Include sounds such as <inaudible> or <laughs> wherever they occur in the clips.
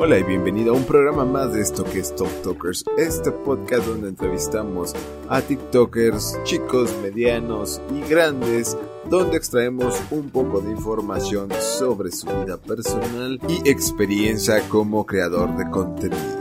Hola y bienvenido a un programa más de esto que es Top Talkers, este podcast donde entrevistamos a TikTokers, chicos, medianos y grandes, donde extraemos un poco de información sobre su vida personal y experiencia como creador de contenido.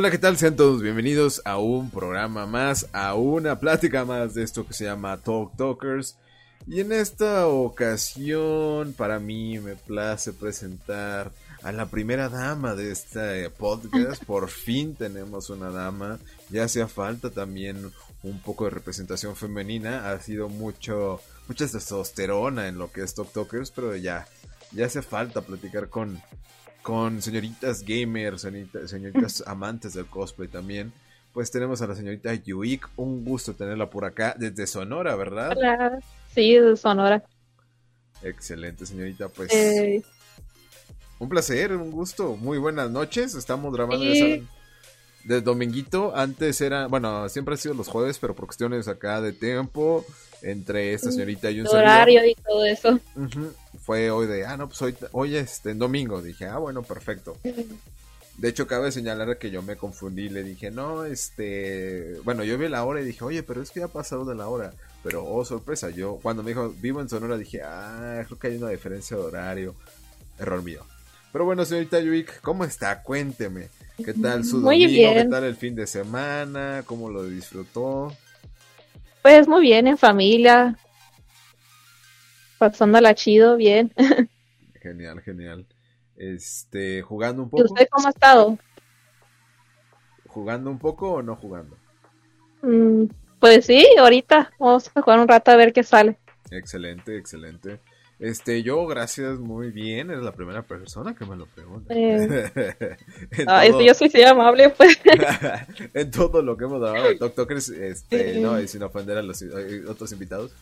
Hola, ¿qué tal? Sean todos bienvenidos a un programa más, a una plática más de esto que se llama Talk Talkers. Y en esta ocasión, para mí me place presentar a la primera dama de este podcast. Por fin tenemos una dama. Ya hacía falta también un poco de representación femenina. Ha sido mucho, mucha testosterona en lo que es Talk Talkers, pero ya, ya hace falta platicar con, con señoritas gamers, señoritas <laughs> amantes del cosplay también. Pues tenemos a la señorita Yuik, un gusto tenerla por acá desde Sonora, ¿verdad? Hola, sí, desde Sonora. Excelente, señorita, pues eh, un placer, un gusto, muy buenas noches, estamos grabando de dominguito, antes era, bueno, siempre ha sido los jueves, pero por cuestiones acá de tiempo, entre esta señorita y un horario y todo eso. Fue hoy de, ah, no, pues hoy, hoy este, en domingo. Dije, ah, bueno, perfecto. De hecho, cabe señalar que yo me confundí. Le dije, no, este. Bueno, yo vi la hora y dije, oye, pero es que ya ha pasado de la hora. Pero, oh, sorpresa, yo cuando me dijo, vivo en Sonora, dije, ah, creo que hay una diferencia de horario. Error mío. Pero bueno, señorita Yuik, ¿cómo está? Cuénteme. ¿Qué tal su domingo? ¿Qué tal el fin de semana? ¿Cómo lo disfrutó? Pues muy bien, en familia, pasándola chido, bien. <laughs> Genial, genial. Este, jugando un poco. ¿Y usted cómo ha estado? ¿Jugando un poco o no jugando? Mm, pues sí, ahorita vamos a jugar un rato a ver qué sale. Excelente, excelente. Este, yo, gracias, muy bien. Es la primera persona que me lo pregunta. Eh. <laughs> ah, yo soy amable, pues. <laughs> en todo lo que hemos dado, Doc este, no, y sin ofender a los otros invitados,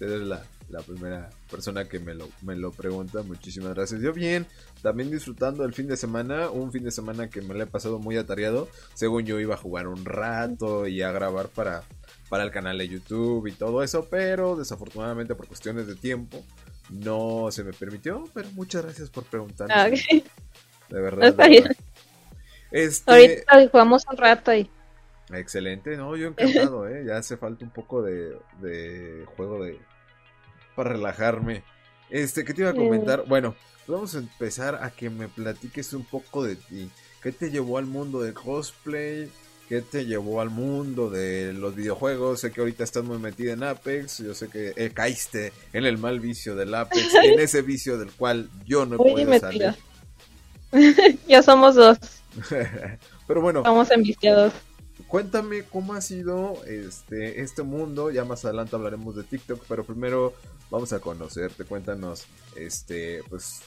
eres la, la, primera persona que me lo, me lo pregunta. Muchísimas gracias. Yo bien, también disfrutando el fin de semana, un fin de semana que me lo he pasado muy atareado. Según yo iba a jugar un rato y a grabar para, para el canal de YouTube y todo eso, pero desafortunadamente por cuestiones de tiempo no se me permitió, pero muchas gracias por preguntar. Ah, de verdad. Este... Ahorita jugamos un rato ahí. Excelente, no, yo <laughs> encantado, ¿eh? Ya hace falta un poco de, juego de para relajarme. Este, ¿qué te iba a comentar? Bueno, vamos a empezar a que me platiques un poco de ti. ¿Qué te llevó al mundo del cosplay? ¿Qué te llevó al mundo de los videojuegos? Sé que ahorita estás muy metida en Apex, yo sé que eh, caíste en el mal vicio del Apex, en <laughs> ese vicio del cual yo no he podido salir. <laughs> ya somos dos. Pero bueno. Estamos enviciados. Cuéntame cómo ha sido este, este mundo. Ya más adelante hablaremos de TikTok, pero primero vamos a conocerte. Cuéntanos, este, pues,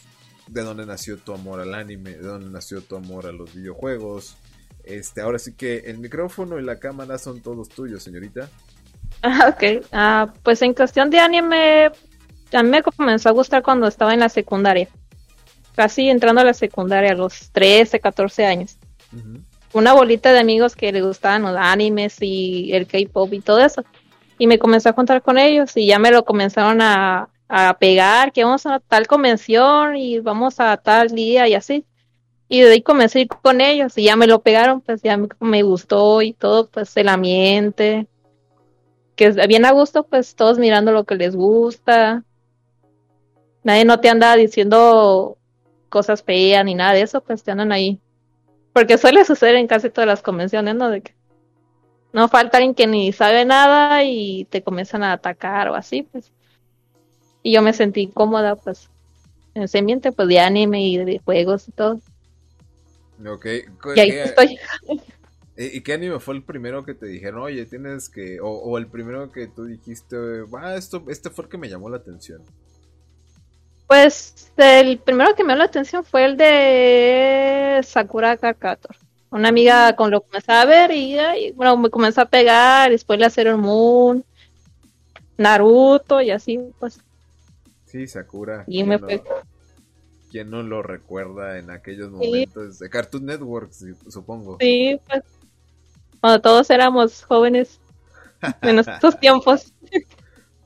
de dónde nació tu amor al anime, de dónde nació tu amor a los videojuegos. Este, ahora sí que el micrófono y la cámara son todos tuyos, señorita. Ah, ok. Ah, pues en cuestión de anime, a mí me comenzó a gustar cuando estaba en la secundaria. Casi entrando a la secundaria a los 13, 14 años. Una bolita de amigos que le gustaban los animes y el K-pop y todo eso. Y me comencé a contar con ellos y ya me lo comenzaron a, a pegar, que vamos a tal convención y vamos a tal día y así. Y de ahí comencé con ellos y ya me lo pegaron, pues ya me, me gustó y todo, pues el ambiente, que bien a gusto, pues todos mirando lo que les gusta. Nadie no te anda diciendo cosas feas ni nada de eso, pues te andan ahí. Porque suele suceder en casi todas las convenciones, ¿no? De que no falta alguien que ni sabe nada y te comienzan a atacar o así, pues. Y yo me sentí cómoda, pues, en ese ambiente, pues, de anime y de juegos y todo. Ok. Y ahí estoy. ¿Y qué anime fue el primero que te dijeron, oye, tienes que, o, o el primero que tú dijiste, ah, esto, este fue el que me llamó la atención? Pues el primero que me llamó la atención fue el de Sakura Kakator. Una amiga con lo comencé a ver y, y, bueno, me comenzó a pegar, después le Sailor Moon, Naruto y así, pues. Sí, Sakura. Y me no, fue... ¿Quién no lo recuerda en aquellos momentos? Sí. De Cartoon Network, supongo. Sí, pues. Cuando todos éramos jóvenes. En estos <laughs> tiempos.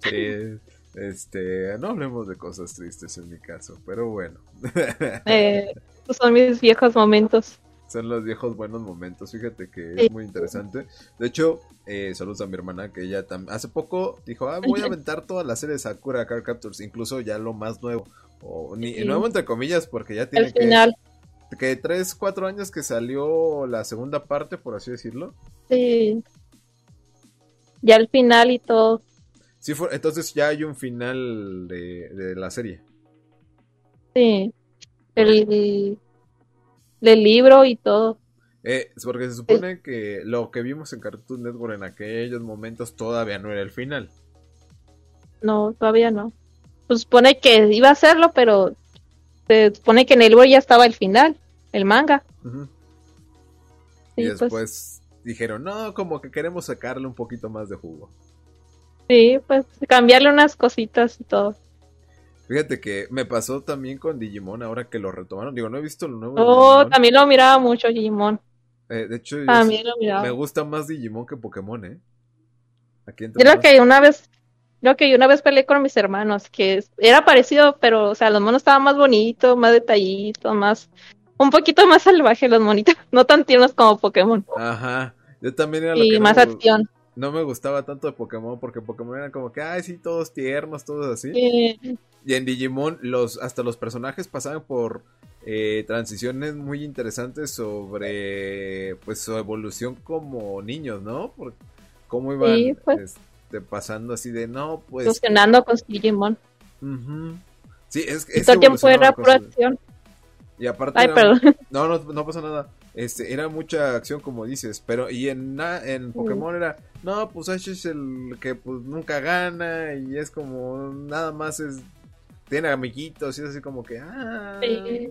Sí. Este, no hablemos de cosas tristes en mi caso, pero bueno. <laughs> eh, son mis viejos momentos. Son los viejos buenos momentos, fíjate que es muy interesante. De hecho, eh, saludos a mi hermana que ella también hace poco dijo, ah, voy a aventar toda la serie de Sakura Card Captors, incluso ya lo más nuevo. O ni, sí. nuevo entre comillas, porque ya tiene El final. que, que 3, 4 años que salió la segunda parte, por así decirlo. Sí. Ya el final y todo. Sí, fue, entonces ya hay un final de, de la serie. Sí. El, del libro y todo. Eh, porque se supone que lo que vimos en Cartoon Network en aquellos momentos todavía no era el final. No, todavía no. Pues supone que iba a hacerlo, pero se supone que en el libro ya estaba el final, el manga. Uh -huh. sí, y después pues... dijeron, no, como que queremos sacarle un poquito más de jugo. Sí, pues cambiarle unas cositas y todo. Fíjate que me pasó también con Digimon ahora que lo retomaron. Digo, no he visto lo nuevo. Oh, también lo miraba mucho Digimon. Eh, de hecho, también lo miraba. me gusta más Digimon que Pokémon, ¿eh? Aquí Yo lo que una vez, lo que una vez peleé con mis hermanos, que era parecido, pero, o sea, los monos estaban más bonitos, más detallitos, más, un poquito más salvaje los monitos, <laughs> no tan tiernos como Pokémon. Ajá. Yo también era lo y que más no, acción. No me gustaba tanto de Pokémon porque Pokémon eran como que, ay, sí, todos tiernos, todos así. Sí. Y en Digimon, los, hasta los personajes pasaban por eh, transiciones muy interesantes sobre pues su evolución como niños, ¿no? Por cómo iban sí, pues. este, pasando así de, no, pues... Fusionando con Digimon. Uh -huh. Sí, es que... Todo tiempo era pura acción. Y aparte... Ay, era... perdón. No, no, no pasa nada. Este, era mucha acción como dices, pero y en, en Pokémon era, no, pues Ash es el que pues nunca gana y es como nada más es tiene amiguitos y es así como que ah. Sí.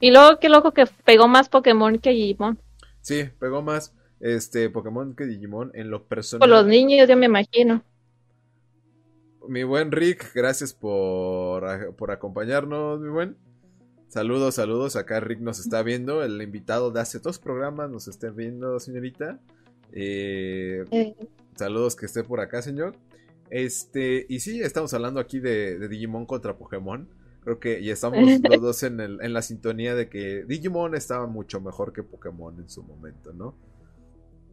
Y luego qué loco que pegó más Pokémon que Digimon. Sí, pegó más este Pokémon que Digimon en lo personal. Por los niños, yo me imagino. Mi buen Rick, gracias por, por acompañarnos, mi buen. Saludos, saludos. Acá Rick nos está viendo. El invitado de hace dos programas nos está viendo, señorita. Eh, eh. Saludos que esté por acá, señor. Este, y sí, estamos hablando aquí de, de Digimon contra Pokémon. Creo que y estamos <laughs> los dos en, el, en la sintonía de que Digimon estaba mucho mejor que Pokémon en su momento, ¿no?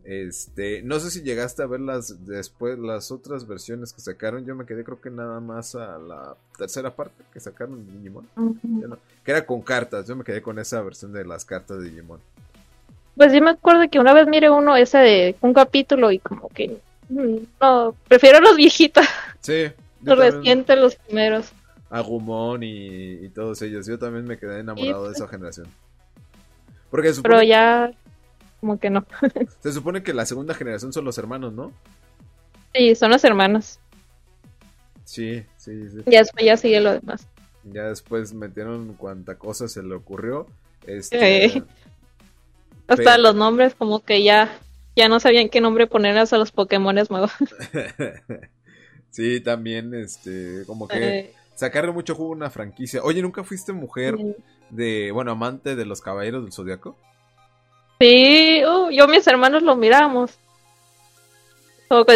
Este, no sé si llegaste a ver las después las otras versiones que sacaron. Yo me quedé creo que nada más a la tercera parte que sacaron de Digimon. Uh -huh. no, que era con cartas. Yo me quedé con esa versión de las cartas de Digimon. Pues yo me acuerdo que una vez mire uno ese de un capítulo y como que mm, no, prefiero los viejitos. Sí. Los recientes, los primeros. Agumon y, y, todos ellos. Yo también me quedé enamorado sí, de esa generación. Porque Pero ya, como que no. <laughs> se supone que la segunda generación son los hermanos, ¿no? Sí, son los hermanos. Sí, sí, sí. Ya después ya sigue lo demás. Ya después metieron cuanta cosa se le ocurrió. Este, Eh. Hasta los nombres, como que ya, ya no sabían qué nombre ponerles a los Pokémones nuevos. <laughs> <laughs> sí, también, este, como que Eh, sacarle mucho jugo a una franquicia. Oye, ¿nunca fuiste mujer de, bueno, amante de los Caballeros del Zodiaco? Sí, uh, yo y mis hermanos lo miramos.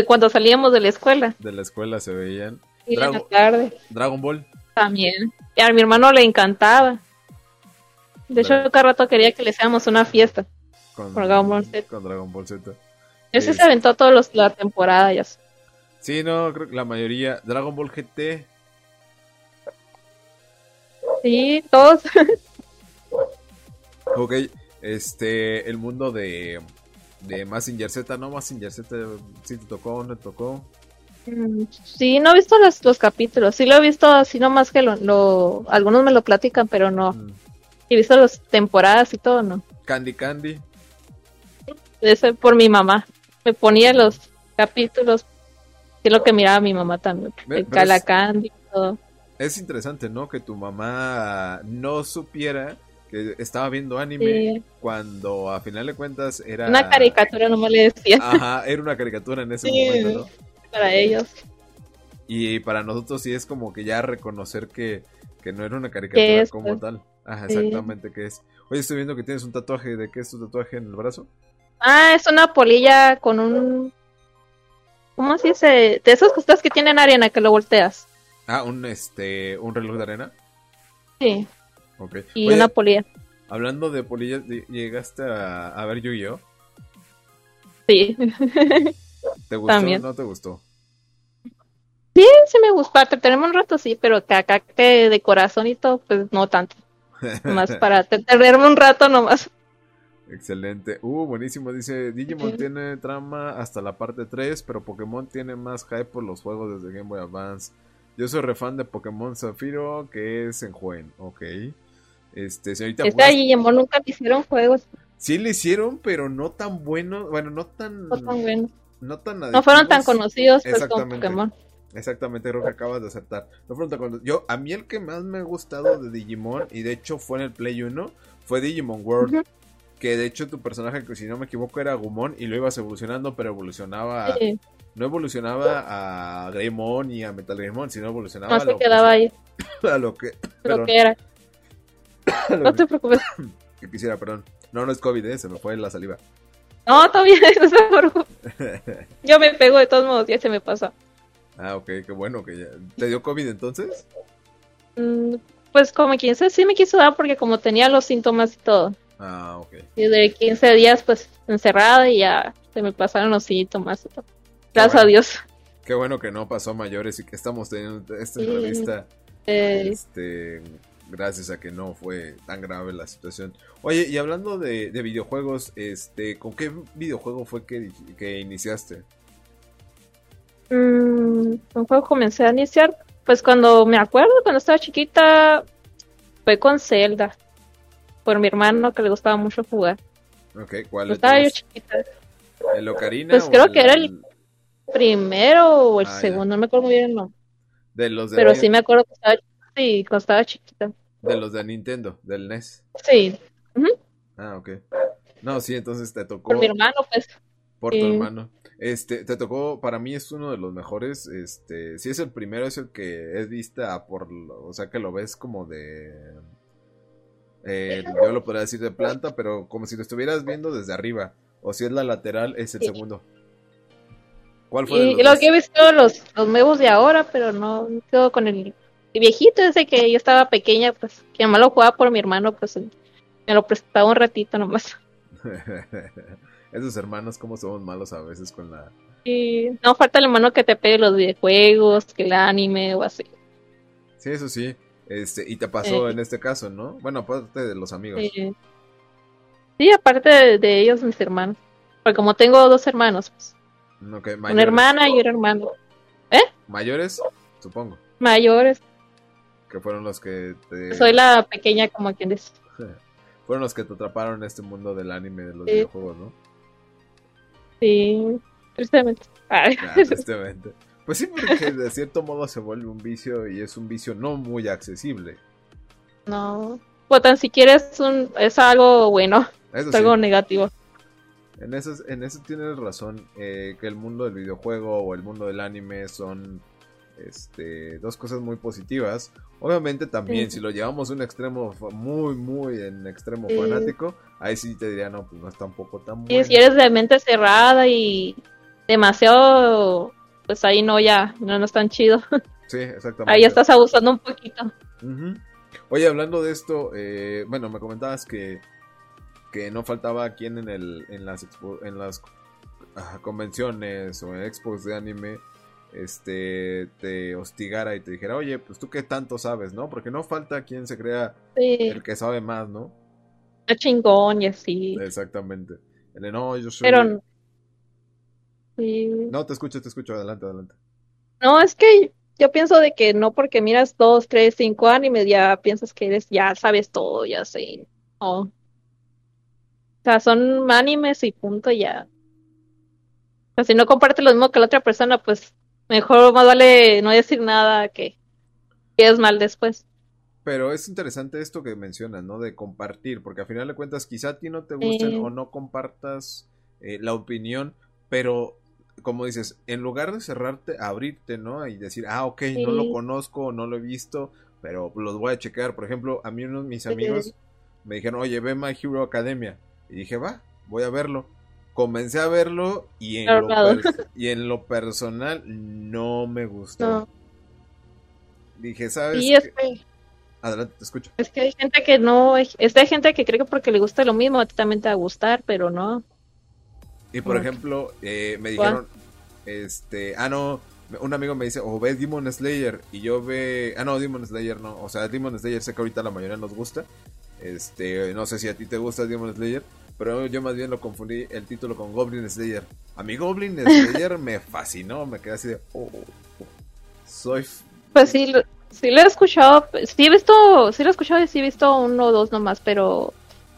Cuando salíamos de la escuela, De la escuela se veían. y en la Drago- tarde Dragon Ball. también. Y a mi hermano le encantaba. De hecho, cada rato quería que le hiciéramos una fiesta. Con Dragon Ball Z. Con Dragon Ball Z. Ese Es- se aventó toda la temporada ya. sé. Sí, no, creo que la mayoría. Dragon Ball GT. Sí, todos. <laughs> Ok, este, el mundo de, de Massinger Z, ¿no? Massinger Z, sí te tocó, no te tocó. Mm, Sí, no he visto los, los capítulos. Sí lo he visto así nomás que lo, lo- algunos me lo platican, pero no. Mm. He visto las temporadas y todo, ¿no? Candy Candy. Ese por mi mamá. Me ponía los capítulos. Que es lo que miraba mi mamá también. El Calacán y todo. Es interesante, ¿no? Que tu mamá no supiera que estaba viendo anime Sí. cuando a final de cuentas era... Una caricatura nomás le decía Ajá, era una caricatura en ese Sí. momento, ¿no? para ellos. Y para nosotros sí es como que ya reconocer que, que no era una caricatura como pues. tal. Ajá, Sí. exactamente que es. Oye, estoy viendo que tienes un tatuaje. ¿De qué es tu tatuaje en el brazo? Ah, es una polilla con un. ¿Cómo se dice? De esas cosas que tienen arena que lo volteas. Ah, un este, un reloj de arena. Sí, Y Oye, una polilla. hablando de polillas, ¿llegaste a, a ver Yu-Gi-Oh? Sí. <laughs> ¿Te gustó También. o no te gustó? Sí, sí me gusta. Te- Tenemos un rato, sí, pero que acá que de corazón y todo, pues no tanto. Nomás <laughs> para te- tenerme un rato nomás. Excelente. Uh, buenísimo. Dice, Digimon Sí. tiene trama hasta la parte 3, pero Pokémon tiene más hype por los juegos desde Game Boy Advance. Yo soy refan de Pokémon Zafiro, que es en Juen. Ok. Este, ¿jugaste? Digimon nunca le hicieron juegos, Sí le hicieron, pero no tan buenos. Bueno, no tan... no tan buenos. No, tan No fueron tan conocidos pues, como Exactamente. Pokémon. Exactamente, creo que acabas de acertar. No fueron tan conocidos. Yo, a mí el que más me ha gustado de Digimon, y de hecho fue en el Play 1, fue Digimon World. Que de hecho tu personaje, que si no me equivoco, era Gumon y lo ibas evolucionando, pero evolucionaba. Sí, No evolucionaba a Greymon y a Metal Greymon, sino evolucionaba no a se lo, quedaba ahí, <laughs> a lo que. lo que era. <coughs> No te preocupes. <coughs> que quisiera, perdón. No, no es COVID, eh, se me fue la saliva. No, todavía <laughs> no se preocupe. <laughs> Yo me pego de todos modos, ya se me pasó. ah, ok, qué bueno que ya. ¿Te dio COVID entonces? Mm, Pues como 15 sí me quiso dar porque como tenía los síntomas y todo. Ah, ok. Y de 15 días pues encerrada y ya se me pasaron los síntomas y todo. Gracias bueno. a Dios. Qué bueno que no pasó a mayores y que estamos teniendo esta Sí. entrevista. Eh, Este, gracias a que no fue tan grave la situación. Oye, y hablando de, de videojuegos, este, ¿con qué videojuego fue que, que iniciaste? mm, un juego comencé a iniciar pues cuando me acuerdo, cuando estaba chiquita fue con Zelda. Por mi hermano que le gustaba mucho jugar. Ok, ¿cuál Pues es? estaba yo chiquita. ¿El Ocarina? Pues creo que era el- Primero o el Ah, ya. segundo, no me acuerdo muy bien el nombre. De los de, Pero Ni- sí me acuerdo que estaba, sí, cuando estaba chiquita. De los de Nintendo, del NES. Sí, Ah, ok. No, sí, entonces te tocó por mi hermano, pues. por tu hermano. Este, te tocó, para mí es uno de los mejores, este, si es el primero, es el que es vista por, lo- o sea, que lo ves como de, eh, yo lo podría decir de planta, pero como si lo estuvieras viendo desde arriba, o si es la lateral, es el Sí. segundo. ¿Cuál fue de Y, los y lo que he visto los, los nuevos de ahora, pero no quedo con el viejito ese que yo estaba pequeña, pues, que además lo jugaba por mi hermano, pues me lo prestaba un ratito nomás. <laughs> <laughs> Esos hermanos, como somos malos a veces con la... Y no falta el hermano que te pegue los videojuegos, que el anime o así. Sí, eso sí, este, y te pasó Eh. en este caso, ¿no? Bueno, aparte de los amigos. Eh, sí, aparte de, de ellos, mis hermanos. Porque como tengo dos hermanos, pues, Ok, una hermana y un hermano. Mayores, supongo, Mayores, que fueron los que te... soy la pequeña como quien dice. <laughs> Fueron los que te atraparon en este mundo del anime, de los videojuegos, ¿no? Sí, tristemente. Ah, <laughs> tristemente. Pues sí, porque de cierto modo se vuelve un vicio y es un vicio no muy accesible. No, pues tan siquiera es, un, es algo bueno, es algo negativo. En eso, en eso tienes razón, eh, que el mundo del videojuego o el mundo del anime son este, dos cosas muy positivas. Obviamente también, si lo llevamos a un extremo muy, muy en extremo fanático, ahí sí te diría, no, pues no es tampoco tan bueno. Y si eres de mente cerrada y demasiado, pues ahí no, ya, no, no es tan chido. <laughs> Sí, exactamente. Ahí estás abusando un poquito. Oye, hablando de esto, eh, bueno, me comentabas que, que no faltaba quien en, el, en las, en las ah, convenciones o en expos de anime este te hostigara y te dijera, oye, pues tú qué tanto sabes, ¿no? Porque no falta quien se crea el que sabe más, ¿no? Es chingón y así. Exactamente. El no, yo soy... Pero... No, te escucho, te escucho, adelante, adelante. No, es que yo pienso de que no porque miras dos, tres, cinco animes ya piensas que eres, ya sabes todo, ya sé. O sea, son animes y punto ya. O sea, si no comparte lo mismo que la otra persona, pues Mejor más vale no decir nada que es mal después. Pero es interesante esto que mencionas, ¿no? De compartir, porque al final de cuentas quizá a ti no te gusten o no compartas eh, la opinión, pero como dices, en lugar de cerrarte, abrirte, ¿no? Y decir, ah, ok, no lo conozco, no lo he visto, pero los voy a checar. Por ejemplo, a mí unos de mis amigos me dijeron, oye, ve My Hero Academia. Y dije, va, voy a verlo comencé a verlo y en, lo, <laughs> y en lo personal no me gustó. Dije, ¿sabes? Adelante, te escucho. Es que hay gente que no, es hay gente que cree que porque le gusta lo mismo a ti también te va a gustar, pero no. Y por ejemplo, eh, me dijeron, este, ah no, un amigo me dice, o oh, ve Demon Slayer, y yo ve, ah no, Demon Slayer no, o sea, Demon Slayer sé que ahorita la mayoría nos gusta, este, no sé si a ti te gusta Demon Slayer, pero yo más bien lo confundí el título con Goblin Slayer. A mi Goblin Slayer <laughs> me fascinó, me quedé así de... Oh, oh, oh". Soy... Pues sí, sí lo he escuchado, sí he visto, sí lo he escuchado y sí he visto uno o dos nomás, pero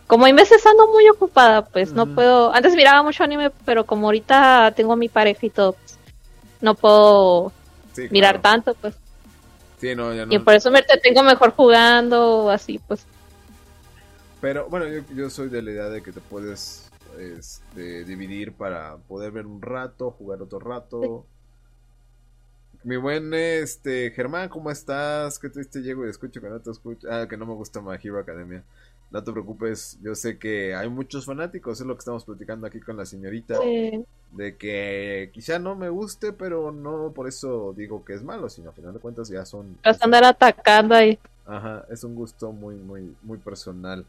como hay meses ando muy ocupada, pues no puedo... Antes miraba mucho anime, pero como ahorita tengo mi parejito, pues, no puedo mirar tanto, pues. Sí, no, ya no. Y por eso me tengo mejor jugando, así, pues. Pero bueno, yo, soy de la idea de que te puedes este, dividir para poder ver un rato, jugar otro rato. Mi buen este Germán, ¿cómo estás? ¿Qué triste llego y escucho que no te escucho? Ah, que no me gusta My Hero Academia. No te preocupes, yo sé que hay muchos fanáticos, es lo que estamos platicando aquí con la señorita. De que quizá no me guste, pero no por eso digo que es malo, sino a final de cuentas ya son. Vas a andar atacando ahí. Ajá, es un gusto muy, muy, muy personal.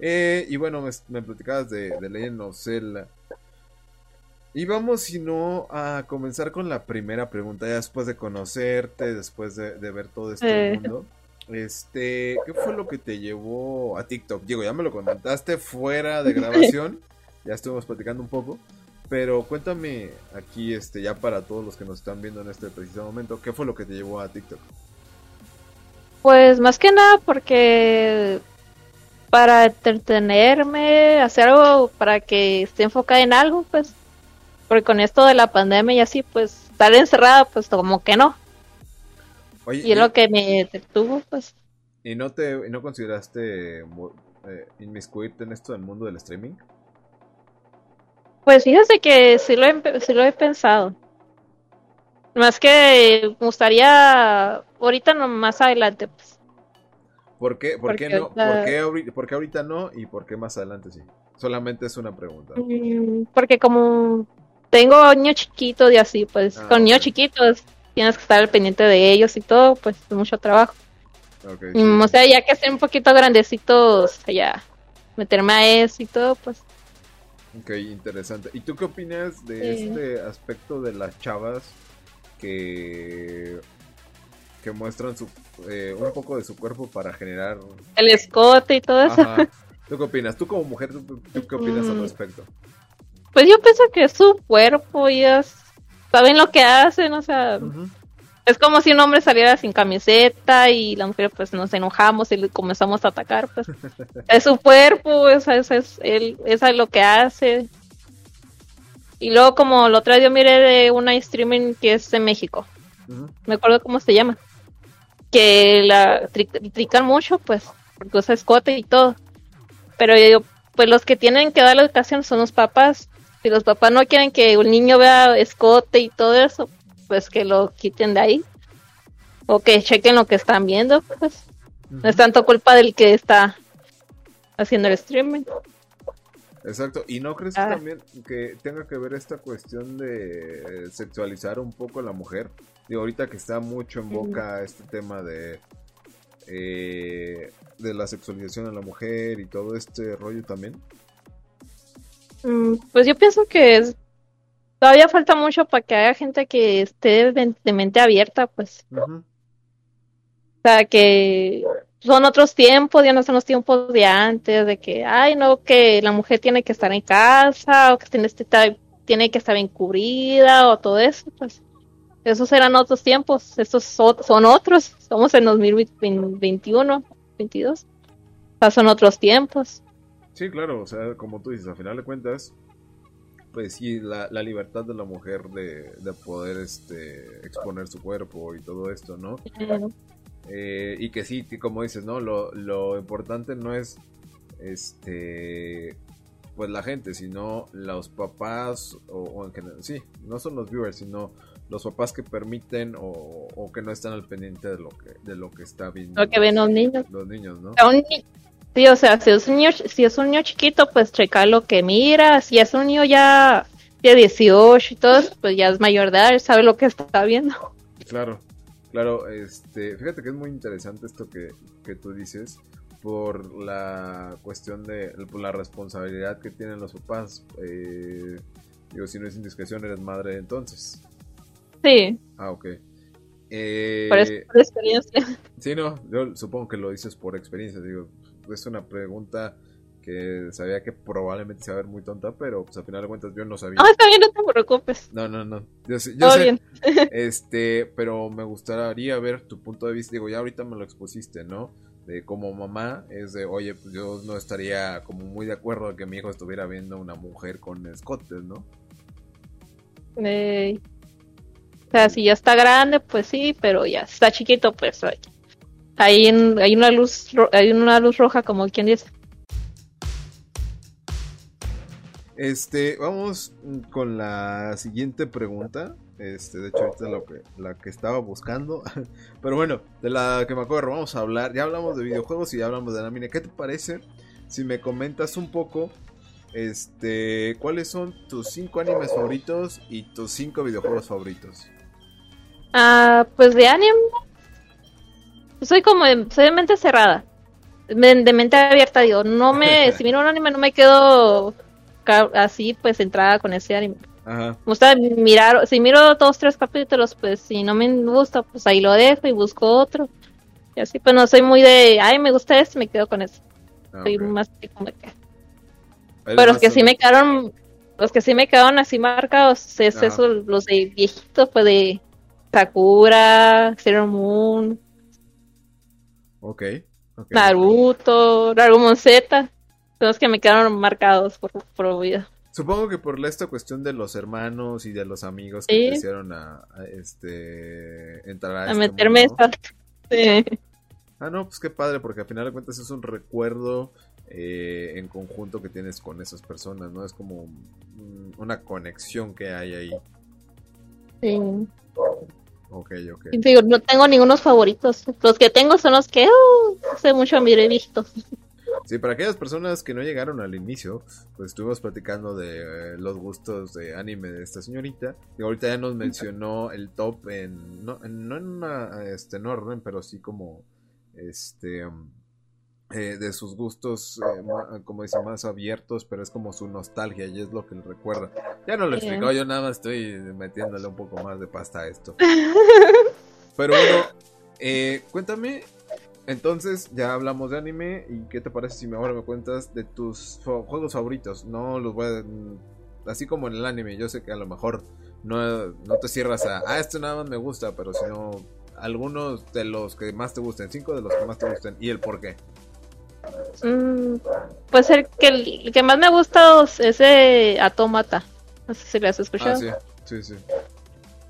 Eh, y bueno, me, platicabas de, de Legend of Zelda. Y vamos, si no, a comenzar con la primera pregunta, ya después de conocerte, después de, ver todo este mundo. Este, ¿qué fue lo que te llevó a TikTok? Diego, ya me lo comentaste fuera de <laughs> grabación, ya estuvimos platicando un poco, pero cuéntame aquí, este, ya para todos los que nos están viendo en este preciso momento, ¿qué fue lo que te llevó a TikTok? Pues más que nada porque para entretenerme, hacer algo para que esté enfocada en algo, pues, porque con esto de la pandemia y así, pues, estar encerrada, pues, como que no. y es lo que me detuvo, pues. ¿Y no te no consideraste eh, inmiscuirte en esto del mundo del streaming? Pues fíjese que sí lo he, sí lo he pensado. Más que me gustaría ahorita no más adelante, pues. ¿Por qué, por qué no? ¿Por, qué ahorita, ¿Por qué ahorita no y por qué más adelante sí? Solamente es una pregunta. Mm, porque como tengo niños chiquitos y así, pues ah, con niños chiquitos tienes que estar al pendiente de ellos y todo, pues es mucho trabajo. O sea, ya que estén un poquito grandecitos, ya meterme a eso y todo, pues. Ok, interesante. ¿Y tú qué opinas de este aspecto de las chavas que que muestran su, eh, un poco de su cuerpo para generar... El escote y todo eso. <laughs> ¿Tú qué opinas? Tú como mujer, ¿tú, qué opinas al mm. respecto? Pues yo pienso que es su cuerpo, ellas saben lo que hacen, o sea... Es como si un hombre saliera sin camiseta y la mujer pues nos enojamos y le comenzamos a atacar, pues <laughs> es su cuerpo, eso, es él, eso es lo que hace. Y luego como lo otro día yo miré de una streaming que es de México, me acuerdo cómo se llama, que la trican mucho pues porque usa escote y todo. Pero yo digo, pues los que tienen que dar la educación son los papás. Si los papás no quieren que un niño vea escote y todo eso, pues que lo quiten de ahí. O que chequen lo que están viendo, pues. No es tanto culpa del que está haciendo el streaming. Exacto, y no crees ah. también que tenga que ver esta cuestión de sexualizar un poco a la mujer. Digo, ahorita que está mucho en boca este tema de eh, de la sexualización a la mujer y todo este rollo también. Mm, pues yo pienso que es todavía falta mucho para que haya gente que esté de, mente abierta, pues. O sea, que son otros tiempos, ya no son los tiempos de antes, de que, ay, no, que la mujer tiene que estar en casa, o que tiene, este, tiene que estar encubrida, o todo eso, pues. Esos eran otros tiempos, estos son otros, estamos en 2021, 22. O sea, son otros tiempos. Sí, claro, o sea, como tú dices, a final de cuentas, pues sí, la, libertad de la mujer de, poder este, exponer su cuerpo y todo esto, ¿no? Eh, y que sí, como dices, ¿no? Lo, lo importante no es, este, pues la gente, sino los papás, o, en general, sí, no son los viewers, sino los papás que permiten o, que no están al pendiente de lo que, de lo que está viendo. Lo que ven los niños. Los niños, ¿no? Sí, o sea, si es un niño, si es un niño chiquito, pues checar lo que mira. Si es un niño ya de 18 y todo, pues ya es mayor de edad, sabe lo que está viendo. Claro, claro, este, fíjate que es muy interesante esto que, que tú dices por la cuestión de la responsabilidad que tienen los papás. Eh, digo, si no es indiscreción, eres madre entonces. Sí. Ah, ok. Eh, por, experiencia. <laughs> Sí, no, yo supongo que lo dices por experiencia. Digo, es una pregunta que sabía que probablemente se va a ver muy tonta, pero pues al final de cuentas yo no sabía. Ah, está bien, no te preocupes. No, no, no. Yo, yo sé, bien. <laughs> este, pero me gustaría ver tu punto de vista. Digo, ya ahorita me lo expusiste, ¿no? De como mamá, es de, oye, pues yo no estaría como muy de acuerdo de que mi hijo estuviera viendo a una mujer con escotes, ¿no? Eh, o sea, si ya está grande, pues sí, pero ya está chiquito, pues hay, hay una luz hay una luz roja como quien dice. Este, vamos con la siguiente pregunta. Este, de hecho, ahorita lo que, la que estaba buscando. <laughs> Pero bueno, de la que me acuerdo, vamos a hablar. Ya hablamos de videojuegos y ya hablamos de anime. ¿Qué te parece si me comentas un poco este, ¿cuáles son tus cinco animes favoritos y tus cinco videojuegos favoritos? Ah, pues de anime. Soy como soy de mente cerrada. De, mente abierta, digo, no me, <laughs> si miro un anime no me quedo así pues entrada con ese anime. Ajá. Me gusta mirar, si miro dos, tres capítulos, pues si no me gusta, pues ahí lo dejo y busco otro. Y así, pues no soy muy de, ay, me gusta este, me quedo con ese. Ah, soy más como que... Pero los que sí me quedaron, los que sí me quedaron así marcados, es eso, los de viejitos, pues de Sakura, Zero Moon. Ok. Naruto, Dragon Z. Son los que me quedaron marcados por, por vida. Supongo que por esta cuestión de los hermanos y de los amigos que quisieron a, este entrar a, a este meterme Sí. Ah, no, pues qué padre, porque al final de cuentas es un recuerdo eh, en conjunto que tienes con esas personas, ¿no? Es como una conexión que hay ahí. Sí. Ok, ok. Digo, no tengo ningunos favoritos. Los que tengo son los que uh, hace mucho miré visto. Sí, para aquellas personas que no llegaron al inicio, pues estuvimos platicando de eh, los gustos de anime de esta señorita. Y ahorita ya nos mencionó el top en, no, en, una, este, en orden, pero sí como, este, um, eh, de sus gustos, eh, como dice, más abiertos, pero es como su nostalgia y es lo que le recuerda. Ya no lo explico, yo nada más estoy metiéndole un poco más de pasta a esto. <laughs> Pero bueno, eh, cuéntame, entonces ya hablamos de anime y qué te parece si ahora me cuentas de tus juegos favoritos. No los voy a... Así como en el anime, yo sé que a lo mejor no, no te cierras a, ah, esto nada más me gusta, pero sino algunos de los que más te gusten, cinco de los que más te gusten y el por qué. Mm, pues el que, el que más me ha gustado es ese Automata. No sé si lo has escuchado. Ah, sí, sí, sí.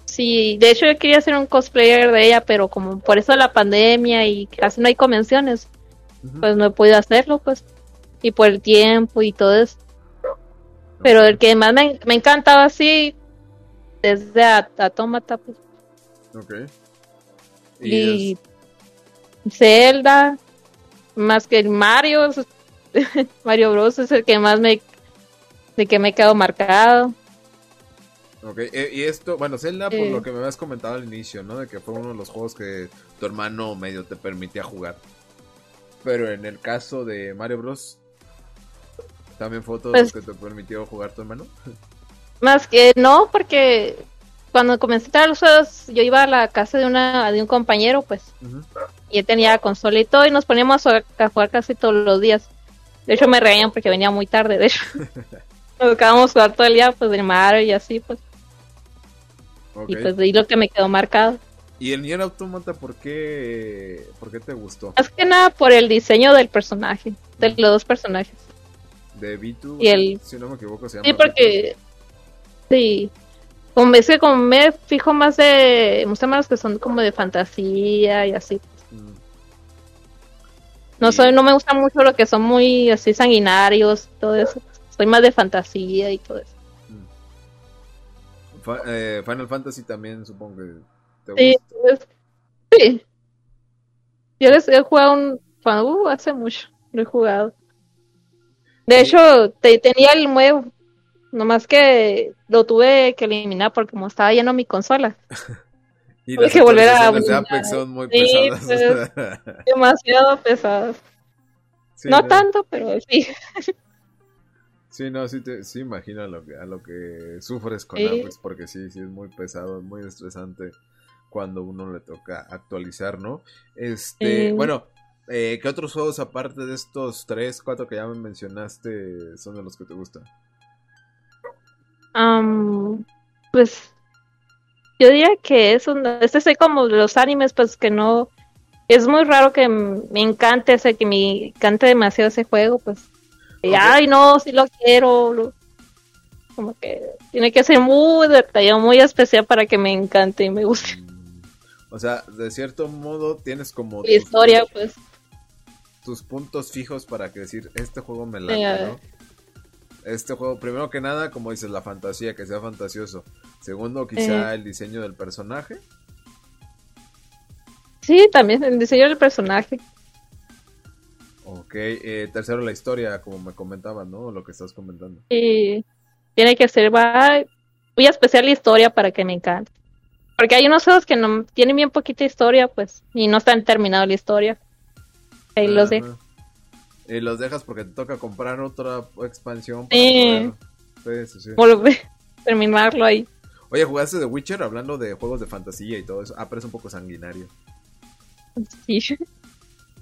Sí, de hecho yo quería hacer un cosplayer de ella, pero como por eso la pandemia y casi no hay convenciones, pues no he podido hacerlo, pues. Y por el tiempo y todo eso. Pero el que más me, me encantaba así, desde Automata, pues. Ok. Y, Zelda, más que el Mario, <laughs> Mario Bros es el que más me, de que me he quedado marcado. Ok, eh, y esto, bueno, Zelda, por lo que me habías comentado al inicio, ¿no? De que fue uno de los juegos que tu hermano medio te permitía jugar. Pero en el caso de Mario Bros, ¿también fue todo pues, que te permitió jugar tu hermano? <laughs> Más que no, porque cuando comencé a los juegos, yo iba a la casa de una de un compañero, pues, y él tenía consola y todo, y nos poníamos a, jugar casi todos los días. De hecho, me reían porque venía muy tarde, de hecho. <laughs> nos quedábamos jugar todo el día, pues, de Mario y así, pues. Y pues de ahí lo que me quedó marcado. ¿Y el Nier Automata por qué, por qué te gustó? Más que nada por el diseño del personaje, de los dos personajes. De Vitu, y el... si no me equivoco, se llama Sí, porque... Sí, como es que como me fijo más de muchos que son como de fantasía y así. No soy, no me gusta mucho lo que son muy así sanguinarios, todo eso. Soy más de fantasía y todo eso. Mm. Eh, Final Fantasy también supongo que te gusta. Pues, sí, Yo les he jugado un uh, hace mucho, lo he jugado. De hecho, te, tenía el nuevo, Nomás que lo tuve que eliminar porque como estaba lleno mi consola. <laughs> y las que volver a de Apex son muy pesadas. Pues, demasiado pesadas. no, tanto, pero sí. <laughs> Sí, no, sí, te, sí imagino a lo, que, a lo que sufres con Apex, porque sí, sí es muy pesado, muy estresante cuando uno le toca actualizar, ¿no? Este, bueno, eh, ¿qué otros juegos aparte de estos tres, cuatro que ya me mencionaste son de los que te gustan? pues yo diría que es un, este es como los animes, pues que no, es muy raro que me encante ese, que me encante demasiado ese juego, pues, ay no, si lo quiero, como que tiene que ser muy detallado, muy especial para que me encante y me guste. O sea, de cierto modo tienes como... historia, pues. Tus puntos fijos para que decir, este juego me late, ¿no? Este juego, primero que nada, como dices, la fantasía, que sea fantasioso. Segundo, quizá eh. el diseño del personaje. Sí, también el diseño del personaje. Ok, eh, tercero la historia, como me comentabas, ¿no? Lo que estás comentando. Sí, tiene que ser muy especial la historia para que me encante. Porque hay unos juegos que no tienen bien poquita historia, pues, y no están terminado la historia. Ahí los de y los dejas porque te toca comprar otra expansión para Volver, <laughs> terminarlo ahí. Oye, ¿jugaste The Witcher hablando de juegos de fantasía y todo eso? Ah, pero es un poco sanguinario. Sí. <laughs>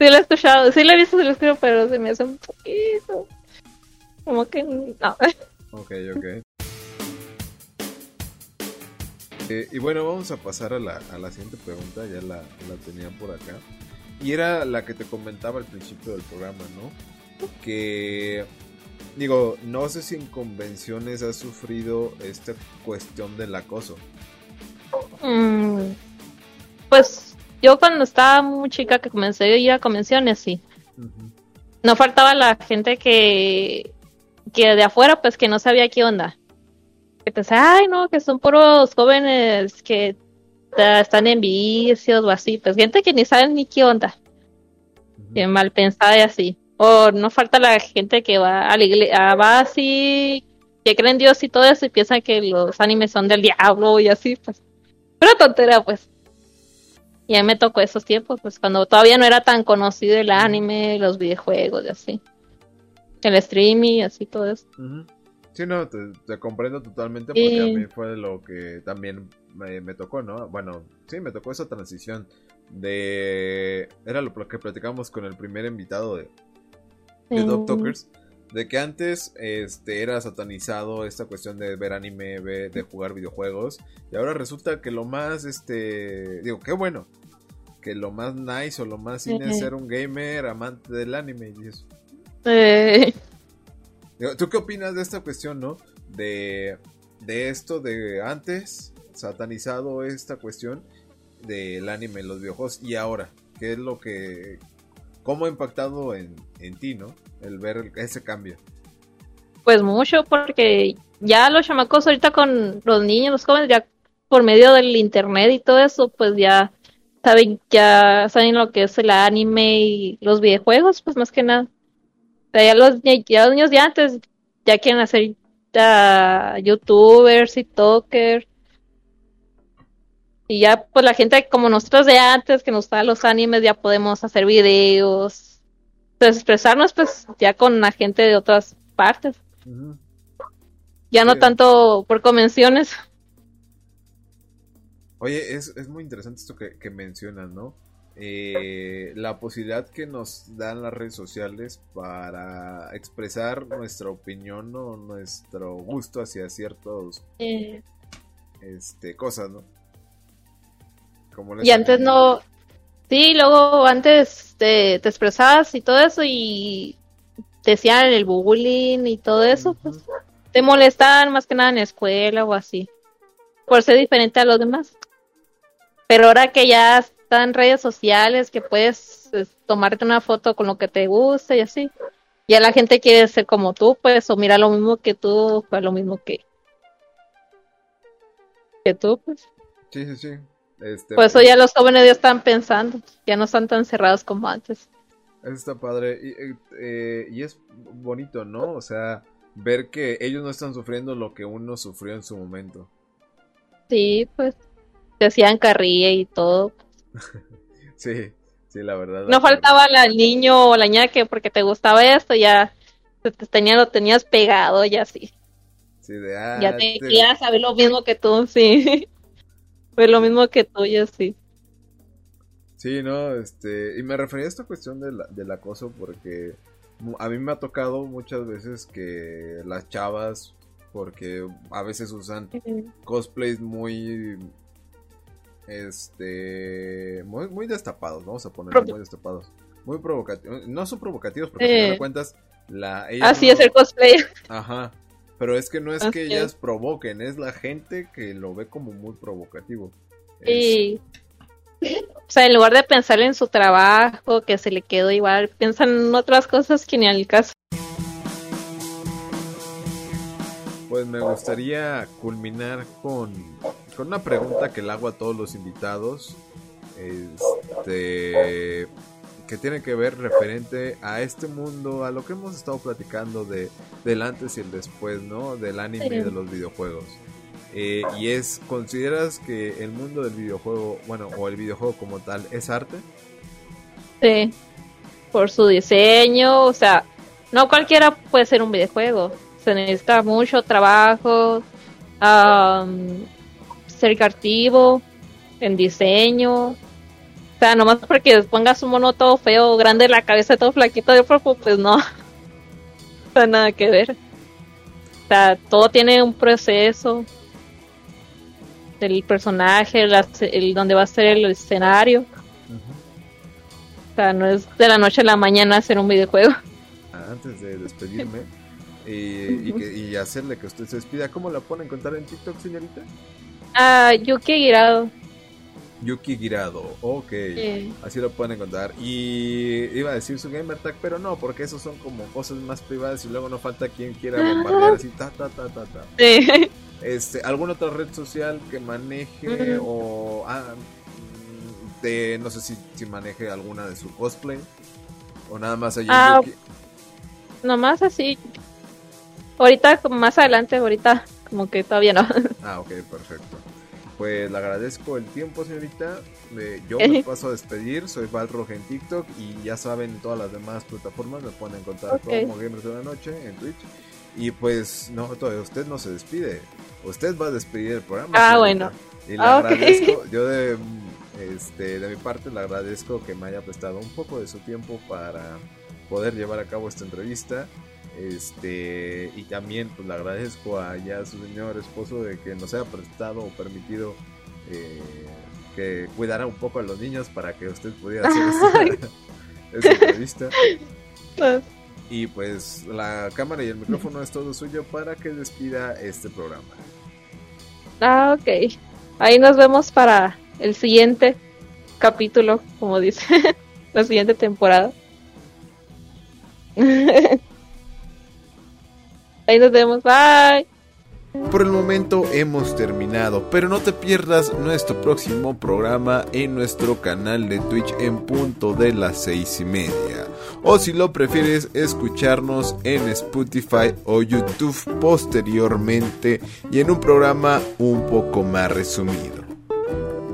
Sí lo he escuchado, sí lo he visto, sí lo pero se me hace un poquito. Como que no. <laughs> Ok, ok. Eh, y bueno, vamos a pasar a la, a la siguiente pregunta, ya la, la tenía por acá. Y era la que te comentaba al principio del programa, ¿no? Que digo, no sé si en convenciones has sufrido esta cuestión del acoso. Mm, pues yo cuando estaba muy chica que comencé a ir a convenciones, sí. No faltaba la gente que, que de afuera, pues que no sabía qué onda. Que pensaba, ay no, que son puros jóvenes que están en vicios o así, pues gente que ni saben ni qué onda, que mal pensada y así. O no falta la gente que va a la iglesia, va así, que creen en Dios y todo eso y piensa que los animes son del diablo y así, pues. Pero tontera, pues. Y a mí me tocó esos tiempos, pues cuando todavía no era tan conocido el anime, los videojuegos y así. El streaming y así todo eso. Sí, no, te, comprendo totalmente porque a mí fue lo que también me, tocó, ¿no? Bueno, sí, me tocó esa transición de... Era lo que platicamos con el primer invitado de, de Dog Talkers, De que antes este, era satanizado esta cuestión de ver anime, de jugar videojuegos. Y ahora resulta que lo más, este, digo, qué bueno. Que lo más nice o lo más cine es ser un gamer amante del anime y eso. ¿Tú qué opinas de esta cuestión, no? De, de esto de antes, satanizado esta cuestión del anime los videojuegos y ahora, ¿qué es lo que... ¿Cómo ha impactado en, en ti, no? El ver ese cambio. Pues mucho, porque ya los chamacos ahorita con los niños, los jóvenes, ya por medio del internet y todo eso, pues ya saben, ya saben lo que es el anime y los videojuegos, pues más que nada. Ya los, ya los niños de antes ya quieren hacer youtubers y talkers y ya, pues la gente como nosotros de antes, que nos gustan los animes, ya podemos hacer videos, pues expresarnos pues ya con la gente de otras partes. Ya no tanto por convenciones. Oye, es, es muy interesante esto que, que mencionas, ¿no? Eh, la posibilidad que nos dan las redes sociales para expresar nuestra opinión o nuestro gusto hacia ciertos eh. este cosas, ¿no? y antes no. Sí, luego antes te, te, expresabas y todo eso y te decían el bullying y todo eso, pues te molestaban más que nada en la escuela o así, por ser diferente a los demás. Pero ahora que ya están redes sociales, que puedes tomarte una foto con lo que te gusta y así, ya la gente quiere ser como tú, pues, o mira lo mismo que tú, pues lo mismo que, que tú, pues. Sí, sí, sí. Este, Por eso ya los jóvenes ya están pensando, ya no están tan cerrados como antes. Eso está padre. Y, eh, y, es bonito, ¿no? O sea, ver que ellos no están sufriendo lo que uno sufrió en su momento. Sí, pues, se hacían carrilla y todo. <laughs> sí, sí, la verdad. no faltaba el niño o la ña que porque te gustaba esto, ya te, tenía, lo tenías pegado y así. Sí, de, ah, ya te querías saber lo mismo que tú, sí. <laughs> Fue lo mismo que tuyo, sí. Sí, no, este, y me refería a esta cuestión del acoso porque a mí me ha tocado muchas veces que las chavas, porque a veces usan cosplays muy, este, muy, muy destapados, vamos a ponerlo muy destapados, muy provocativos, no son provocativos porque si te cuentas, la... Así es el cosplay. Ajá, pero es que no es que ellas provoquen, es la gente que lo ve como muy provocativo. Sí. O sea, en lugar de pensar en su trabajo, que se le quedó igual, piensan en otras cosas que ni al caso. Pues me gustaría culminar con, con una pregunta que le hago a todos los invitados. Este que tiene que ver referente a este mundo, a lo que hemos estado platicando de del antes y el después, ¿no? Del anime y de los videojuegos. Eh, y es, ¿consideras que el mundo del videojuego, bueno, o el videojuego como tal, es arte? Sí, por su diseño, o sea, no cualquiera puede ser un videojuego, se necesita mucho trabajo, ser creativo en diseño, o sea, nomás porque pongas un mono todo feo, grande, la cabeza todo flaquito de cuerpo, pues no. <laughs> No nada que ver. O sea, todo tiene un proceso. Del personaje, el, donde va a ser el escenario. O sea, no es de la noche a la mañana hacer un videojuego. Antes de despedirme <laughs> y, hacerle que usted se despida, ¿cómo la pueden encontrar en TikTok, señorita? Ah, Yuki Girado. Yuki Girado, ok. Así lo pueden encontrar. Y iba a decir su gamer tag, pero no, porque esos son como cosas más privadas y luego no falta quien quiera bombardear así, ta, ta, ta, ta, ta. Sí. Este, ¿Alguna otra red social que maneje o... Ah, mm, de, no sé si, si maneje alguna de su cosplay o nada más allí. Ah, nomás así. Ahorita, más adelante, ahorita como que todavía no. <laughs> Ah, ok, perfecto. Pues le agradezco el tiempo, señorita. yo <laughs> me paso a despedir. Soy Valroja en TikTok y ya saben, en todas las demás plataformas me pueden encontrar como Gamers de la Noche en Twitch. Y pues, no, todavía usted no se despide. Usted va a despedir el programa. Ah, bueno. Y le ah, agradezco, <laughs> yo de, este, de mi parte le agradezco que me haya prestado un poco de su tiempo para poder llevar a cabo esta entrevista. Este, y también pues le agradezco a ya su señor esposo de que nos haya prestado o permitido eh, que cuidara un poco a los niños para que usted pudiera hacer <laughs> esta, <laughs> entrevista. Pues, Y pues la cámara y el micrófono es todo suyo para que despida este programa. Ah, ok. Ahí nos vemos para el siguiente capítulo, como dice, <laughs> la siguiente temporada. Ahí nos vemos, bye. Por el momento hemos terminado, pero no te pierdas nuestro próximo programa en nuestro canal de Twitch en punto de las seis y media. O si lo prefieres, escucharnos en Spotify o YouTube posteriormente y en un programa un poco más resumido.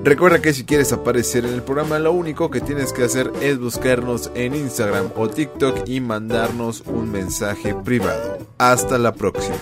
Recuerda que si quieres aparecer en el programa, lo único que tienes que hacer es buscarnos en Instagram o TikTok y mandarnos un mensaje privado. Hasta la próxima.